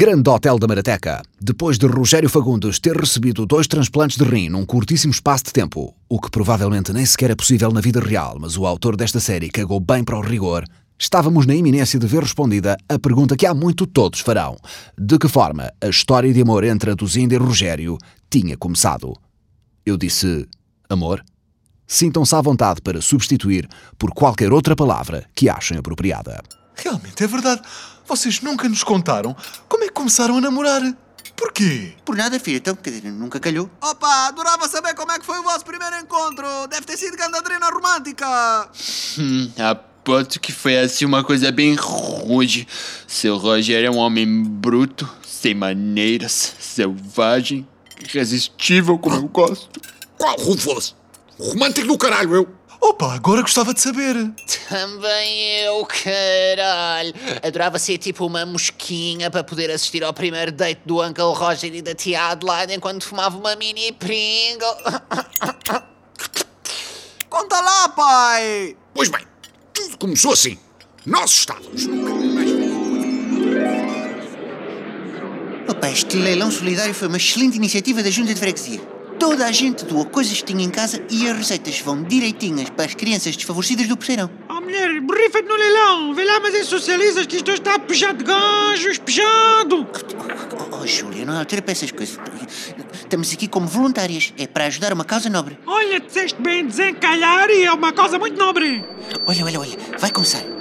Grande Hotel da Marateca. Depois de Rogério Fagundes ter recebido dois transplantes de rim num curtíssimo espaço de tempo, o que provavelmente nem sequer é possível na vida real, mas o autor desta série cagou bem para o rigor, estávamos na iminência de ver respondida a pergunta que há muito todos farão: de que forma a história de amor entre a Duzinda e Rogério tinha começado? Eu disse: amor? Sintam-se à vontade para substituir por qualquer outra palavra que achem apropriada. Realmente é verdade. Vocês nunca nos contaram como é que começaram a namorar. Porquê? Por nada, filho. Então, quer dizer, nunca calhou. Opa, adorava saber como é que foi o vosso primeiro encontro. Deve ter sido gandadrina romântica. Hum, aposto que foi assim uma coisa bem rude. Seu Rogério é um homem bruto, sem maneiras, selvagem, irresistível como eu gosto. Qual Rufus? Romântico do caralho, eu. Opa, agora gostava de saber. Também eu, caralho. Adorava ser tipo uma mosquinha para poder assistir ao primeiro date do Uncle Roger e da tia Adelaide enquanto fumava uma mini Pringle. Conta lá, pai! Pois bem, tudo começou assim. Nós estávamos num Opa, este leilão solidário foi uma excelente iniciativa da Junta de Freguesia. Toda a gente doa coisas que tinha em casa e as receitas vão direitinhas para as crianças desfavorecidas do Poceirão. Oh, mulher, borrifa-te no leilão. Vê lá, mas é socialista que isto está pejado de gajos, pejado. Oh, oh, Júlia, não há altura para essas coisas. Estamos aqui como voluntárias. É para ajudar uma causa nobre. Olha, disseste bem desencalhar e é uma causa muito nobre. Olha, olha, olha. Vai começar.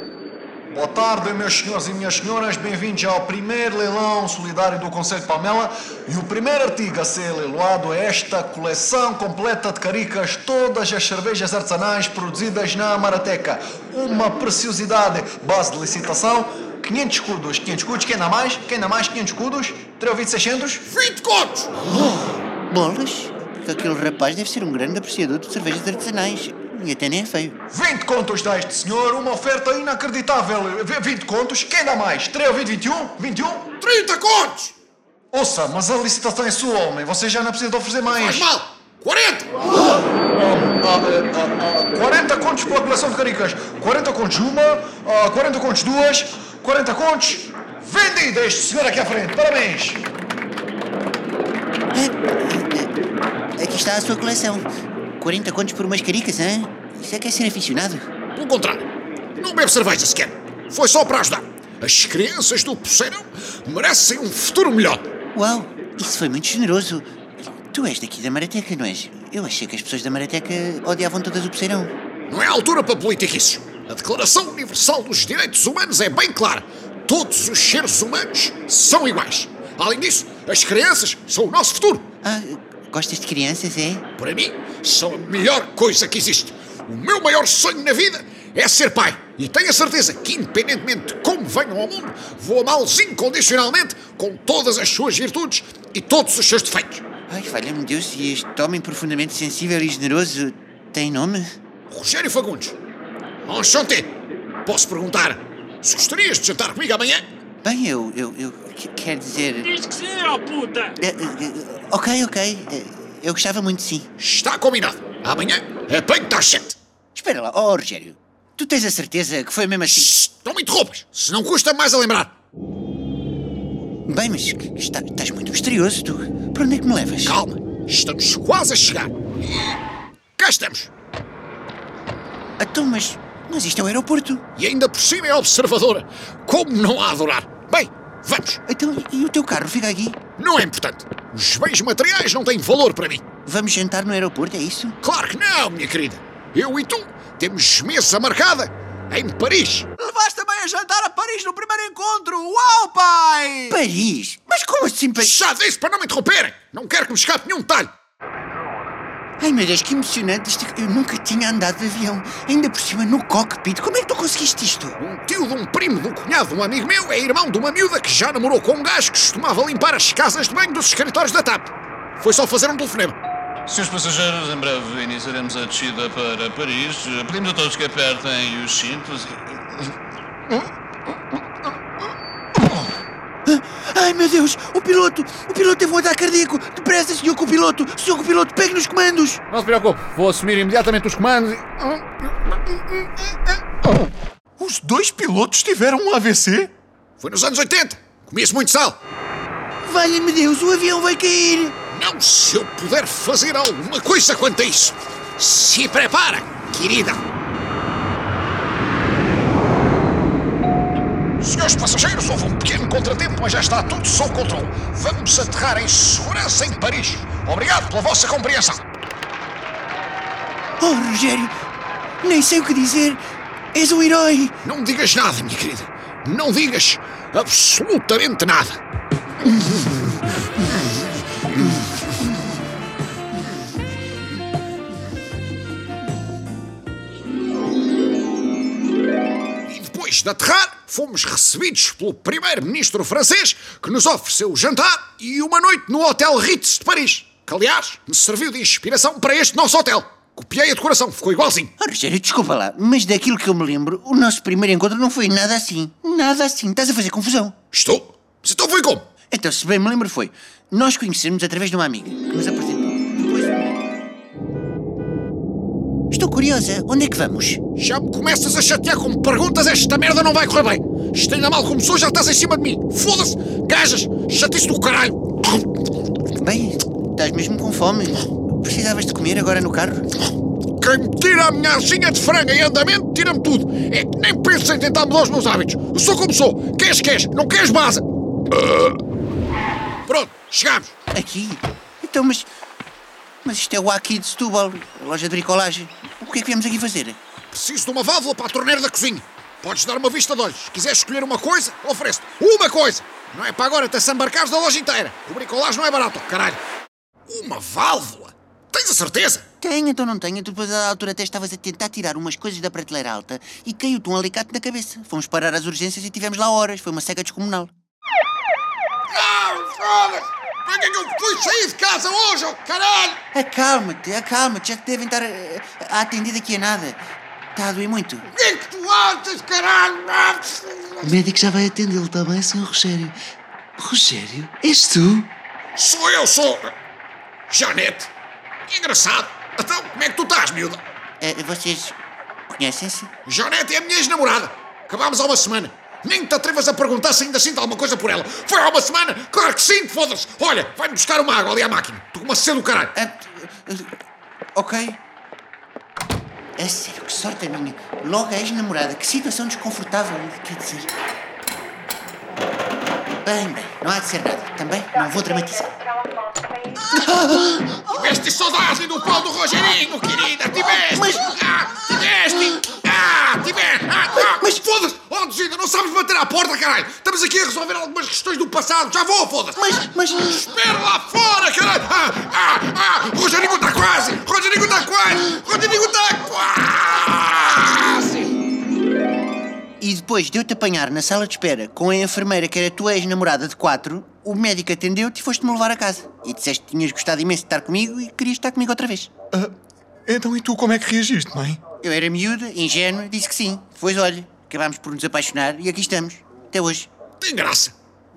Boa tarde, meus senhores e minhas senhoras. Bem-vindos ao primeiro leilão solidário do Conselho de Palmela. E o primeiro artigo a ser leiloado é esta coleção completa de caricas, todas as cervejas artesanais produzidas na Marateca. Uma preciosidade, base de licitação. 500 escudos, 500 escudos, quem dá mais? Quem dá mais? 500 escudos? 3 ouvidos 600? 20 contos! Oh, bolas! Aquele rapaz deve ser um grande apreciador de cervejas artesanais. E até nem é feio. 20 contos dá este senhor, uma oferta inacreditável. 20 contos, quem dá mais? 3 ouvidos 21? 21? 30 contos! Ouça, mas a licitação é sua, homem. Você já não precisa de oferecer mais. Faz mal! 40! Ah, 40 contos pela coleção de caricas. 40 contos uma, ah, 40 contos duas, 40 contos. Vendido este senhor aqui à frente. Parabéns! Aqui está a sua coleção. 40 contos por umas caricas, hein? Isso é que é ser aficionado. Pelo contrário, não bebe cerveja sequer. Foi só para ajudar. As crianças do Poceirão merecem um futuro melhor. Uau, isso foi muito generoso. Tu és daqui da Marateca, não és? Eu achei que as pessoas da Marateca odiavam todas o Poceirão. Não é a altura para politiquices. A Declaração Universal dos Direitos Humanos é bem clara. Todos os seres humanos são iguais. Além disso, as crianças são o nosso futuro. Ah, gostas de crianças, é? Para mim, são a melhor coisa que existe. O meu maior sonho na vida é ser pai. E tenho a certeza que, independentemente de como venham ao mundo, vou amá-los incondicionalmente com todas as suas virtudes e todos os seus defeitos. Ai, valha-me Deus, e este homem profundamente sensível e generoso tem nome? Rogério Fagundes. Enchanté. Posso perguntar se gostarias de jantar comigo amanhã? Bem, eu, eu, eu que- quero dizer... Diz que sim, ó puta. Eh, eh, ok, ok. Eh, Eu gostava muito, sim. Está combinado. Amanhã, apanho-te às sete. Espera lá, oh Rogério. Tu tens a certeza que foi mesmo assim? Shhh, Não me interrompas, se não custa mais a lembrar. Bem, mas que- que está- estás muito misterioso, tu. Para onde é que me levas? Calma, estamos quase a chegar. Cá estamos. Então, mas, mas isto é o aeroporto. E ainda por cima é observadora. Como não a adorar? Bem, vamos. Então, e o teu carro fica aqui? Não é importante. Os bens materiais não têm valor para mim. Vamos jantar no aeroporto, é isso? Claro que não, minha querida. Eu e tu temos mesa marcada em Paris. Levaste também a jantar a Paris no primeiro encontro. Uau, pai! Paris? Mas como assim Paris? Já disse para não me interromperem. Não quero que me escape nenhum detalhe. Ai meu Deus, que emocionante. Isto, eu nunca tinha andado de avião. Ainda por cima no cockpit. Como é que tu conseguiste isto? Um tio de um primo do cunhado de um amigo meu é irmão de uma miúda que já namorou com um gajo que costumava limpar as casas de banho dos escritórios da TAP. Foi só fazer um telefonema. Senhores passageiros, em breve iniciaremos a descida para Paris. Pedimos a todos que apertem os cintos. Ai meu Deus, o piloto! O piloto teve um ataque cardíaco! Depressa, senhor copiloto! Senhor copiloto, pegue nos comandos! Não se preocupe, vou assumir imediatamente os comandos e... Os dois pilotos tiveram um AVC? Foi nos anos 80. Comia-se muito sal. Valha-me Deus, o avião vai cair! Não se eu puder fazer alguma coisa quanto a isso. Se prepara, querida. Senhores passageiros, houve um pequeno contratempo, mas já está tudo sob controle. Vamos aterrar em segurança em Paris. Obrigado pela vossa compreensão. Oh, Rogério, nem sei o que dizer. És um herói. Não digas nada, minha querida. Não digas absolutamente nada. E depois de aterrar, fomos recebidos pelo primeiro-ministro francês que nos ofereceu jantar e uma noite no Hotel Ritz de Paris, que aliás me serviu de inspiração para este nosso hotel. Copiei a decoração, ficou igualzinho. Oh, Rogério, desculpa lá, mas daquilo que eu me lembro, o nosso primeiro encontro não foi nada assim. Nada assim. Estás a fazer confusão. Estou? Mas então foi como? Então, se bem me lembro, foi nós conhecermos através de uma amiga que nos apresentou. Estou curiosa, onde é que vamos? Já me começas a chatear com perguntas, esta merda não vai correr bem. Isto ainda mal começou, já estás em cima de mim. Foda-se! Gajas! Chatice do caralho! Bem, estás mesmo com fome. Precisavas de comer agora no carro? Quem me tira a minha arzinha de franga em andamento, tira-me tudo. É que nem penso em tentar mudar os meus hábitos. Eu sou como sou. Queres, queres. Não queres base. Pronto, chegamos. Aqui? Então, mas. Mas isto é o Aqui de Setúbal, a loja de bricolagem. O que é que viemos aqui fazer? Preciso de uma válvula para a torneira da cozinha. Podes dar uma vista de olhos. Se quiseres escolher uma coisa, ofereço uma coisa. Não é para agora te embarcares da loja inteira. O bricolagem não é barato, caralho. Uma válvula? Tens a certeza? Tenho, então não tenho. Tu depois à altura até estavas a tentar tirar umas coisas da prateleira alta e caiu-te um alicate na cabeça. Fomos parar às urgências e tivemos lá horas. Foi uma cega descomunal. Não, foda-se! Para que é que eu fui sair de casa hoje, oh caralho? Acalma-te, acalma-te. Já te devem estar eh, a atender aqui a nada. Está a doer muito. O que é que tu achas, caralho? O médico já vai atendê-lo, está bem, Sr. Rogério? Rogério, és tu? Sou eu, sou. Janete. Engraçado. Então, como é que tu estás, miúda? Eh, vocês conhecem-se? Janete é a minha ex-namorada. Acabámos há uma semana. Nem te atrevas a perguntar se ainda sinto alguma coisa por ela. Foi há uma semana? Claro que sinto, foda-se. Olha, vai-me buscar uma água ali à máquina. Estou com uma sede do caralho. Eh, Ok. É sério, que sorte a minha. Logo a ex-namorada. Que situação desconfortável. Quer dizer. Bem, bem, não há de ser nada. Também não vou dramatizar. Tiveste saudade do pau do Rogerinho, querida. Tiveste. Mas- Ah, tiveste. Ah, tiveste. Ah, ah. Mas- Foda-se. Duzida, não sabes bater à porta, caralho. Estamos aqui a resolver algumas questões do passado. Já vou, foda-se. Mas, mas. Espera lá fora, caralho! Ah, ah, ah! Rogerinho está quase! Rogerinho está quase! Rogerinho está quase! E depois de eu te apanhar na sala de espera com a enfermeira que era tua ex-namorada de quatro, o médico atendeu-te e foste-me levar a casa. E disseste que tinhas gostado imenso de estar comigo e querias estar comigo outra vez. Ah, então e tu como é que reagiste, mãe? Eu era miúda, ingênua, disse que sim. Depois, olha, acabámos por nos apaixonar e aqui estamos. Até hoje. Tem graça.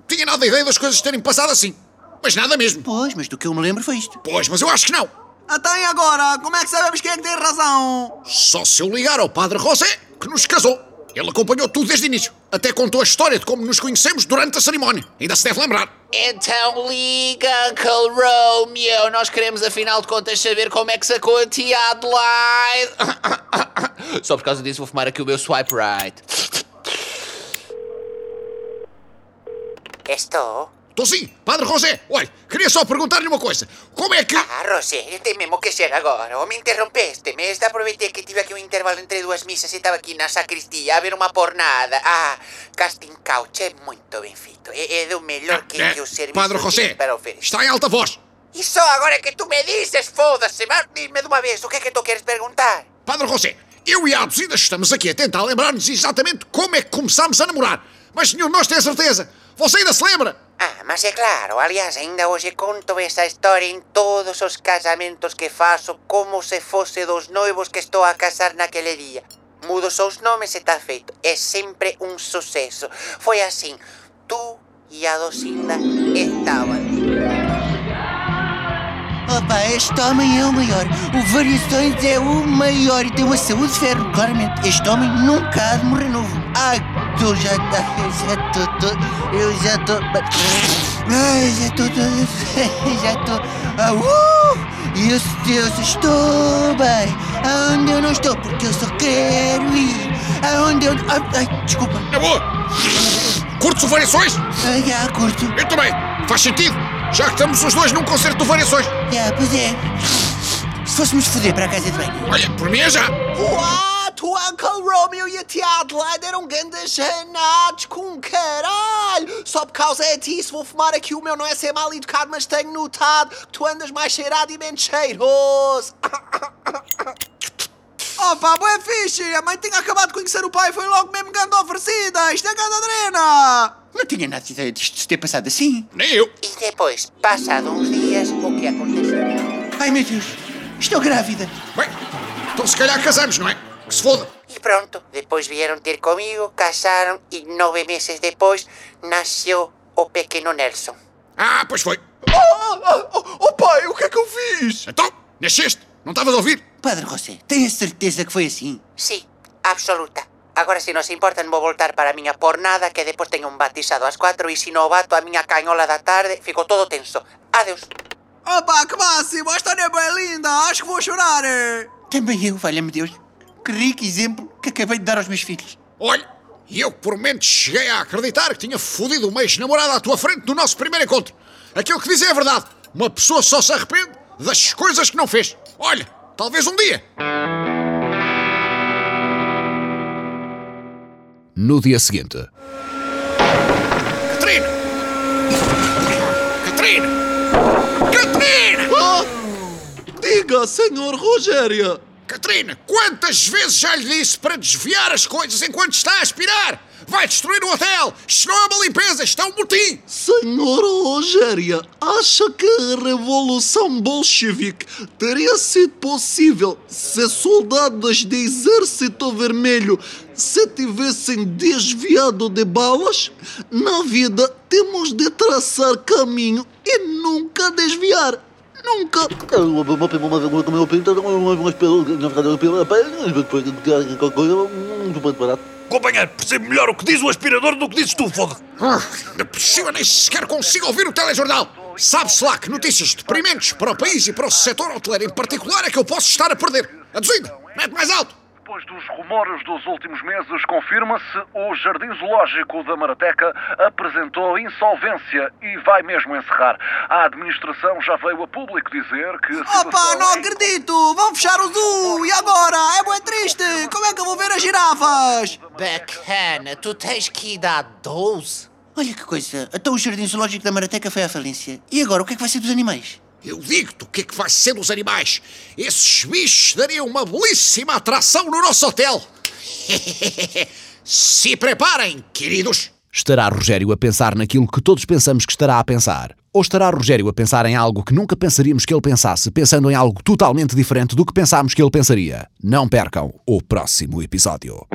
Tinha nada a ideia das coisas terem passado assim. Mas nada mesmo. Pois, mas do que eu me lembro foi isto. Pois, mas eu acho que não. E agora? Como é que sabemos quem é que tem razão? Só se eu ligar ao Padre José, que nos casou. Ele acompanhou tudo desde o início. Até contou a história de como nos conhecemos durante a cerimónia. Ainda se deve lembrar. Então liga, Uncle Romeo. Nós queremos, afinal de contas, saber como é que sacou a tia Adelaide. Só por causa disso vou fumar aqui o meu swipe right. Estou? Estou sim, Padre José. Olha, queria só perguntar-lhe uma coisa. Como é que... Ah, Rosé, tem mesmo que ser agora. Ou me interrompeste. Me esta aproveitei que tive aqui um intervalo entre duas missas e estava aqui na sacristia a ver uma pornada. Ah, casting couch é muito bem feito. É, é do melhor que, É, que o serviço Padre José, para oferecer. está em alta voz. E só agora que tu me dizes, foda-se, mas diz-me de uma vez, o que é que tu queres perguntar? Padre José, eu e a Aduzida estamos aqui a tentar lembrar-nos exatamente como é que começámos a namorar. Mas de nós tem a certeza. Você ainda se lembra? Ah, mas é claro, aliás, ainda hoje conto esa historia en todos os casamentos que faço como se fosse dos noivos que estou a casar naquele día. Mudo só os nomes e está feito. É sempre un suceso. Foi assim, tú e a Docinda estaban. Opa, este homem é o maior. O Variações é o maior e tem uma saúde de ferro, claramente. Este homem nunca há de morrer novo. Ai, tu já tá. Eu já tô. tô- Eu já tô. Ai, já estou toda. Já estou. Ah, uh! Meu Deus, estou bem. Aonde eu não estou? Porque eu só quero ir. Aonde eu. Ai, ai, desculpa. Na boa! Curtes o Variações? Ah, já, curto. Eu também. Faz sentido. Já que estamos os dois num concerto do Variações. Já, pois é. Se fôssemos foder para a casa de banho. Olha, por mim é já. What? O Uncle Romeo e a tia Adelaide eram grandes janados com caralho! Só por causa de ti, se vou fumar aqui o meu não é ser mal educado, mas tenho notado que tu andas mais cheirado e menos cheiroso. Oh pá, é fixe! A mãe tinha acabado de conhecer o pai e foi logo mesmo ganda oferecida! Isto é ganda drena! Não tinha nada de ideia disto ter passado assim. Nem eu. E depois, passado uns dias, o que aconteceu? Ai meu Deus, estou grávida. Bem, então se calhar casamos, não é? Que se foda. E pronto, depois vieram ter comigo, casaram e nove meses depois nasceu o pequeno Nelson. Ah, pois foi. Oh, oh, oh, oh pai, o que é que eu fiz? Então, nasceste? Não estavas a ouvir? Padre José, tenho certeza que foi assim? Sim, absoluta. Agora, se não se importa, vou voltar para a minha pornada, que depois tenho um batizado às quatro, e se não bato a minha canhola da tarde, fico todo tenso. Adeus. Opa, que máximo! A história é bem linda! Acho que vou chorar! eh. Também eu, valha-me Deus. Que rico exemplo que acabei de dar aos meus filhos. Olha, e eu por momentos cheguei a acreditar que tinha fodido uma ex-namorada à tua frente no nosso primeiro encontro. Aquilo que dizem é verdade. Uma pessoa só se arrepende das coisas que não fez. Olha, talvez um dia. No dia seguinte, Catarina! Catarina! Catarina! Ah, diga, senhor Rogério. Catarina, quantas vezes já lhe disse para desviar as coisas enquanto está a aspirar? Vai destruir o hotel! Não é uma limpeza, é um motim! Senhor Rogério, acha que a Revolução Bolchevique teria sido possível se soldados do Exército Vermelho se tivessem desviado de balas? Na vida temos de traçar caminho e nunca desviar. Nunca. Companheiro, percebo melhor o que diz o aspirador do que dizes tu, foda Ah, Ainda por cima nem sequer consigo ouvir o telejornal. Sabe-se lá que notícias deprimentes para o país e para o setor hoteleiro em particular é que eu posso estar a perder. Aduzida, mete mais alto. Depois dos rumores dos últimos meses, confirma-se o Jardim Zoológico da Marateca apresentou insolvência e vai mesmo encerrar. A administração já veio a público dizer que. Opa, não é acredito! Vão fechar o zoo! E agora? É bem triste! Como é que eu vou ver as girafas? Bacana, tu tens que ir dar 12? Olha que coisa. Então o Jardim Zoológico da Marateca foi à falência. E agora, o que é que vai ser dos animais? Eu digo-te o que é que vai ser dos animais. Esses bichos dariam uma belíssima atração no nosso hotel. Se preparem, queridos. estará Rogério a pensar naquilo que todos pensamos que estará a pensar? Ou estará Rogério a pensar em algo que nunca pensaríamos que ele pensasse, pensando em algo totalmente diferente do que pensámos que ele pensaria? Não percam o próximo episódio.